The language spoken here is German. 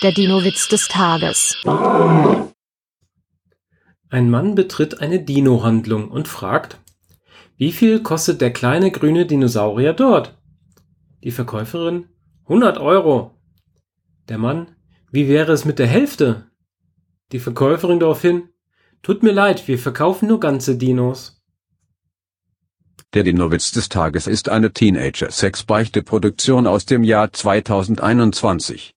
Der Dino-Witz des Tages. Ein Mann betritt eine Dino-Handlung und fragt, wie viel kostet der kleine grüne Dinosaurier dort? Die Verkäuferin, 100 Euro. Der Mann, wie wäre es mit der Hälfte? Die Verkäuferin daraufhin, tut mir leid, wir verkaufen nur ganze Dinos. Der Dino-Witz des Tages ist eine Teenager-Sex-Beichte-Produktion aus dem Jahr 2021.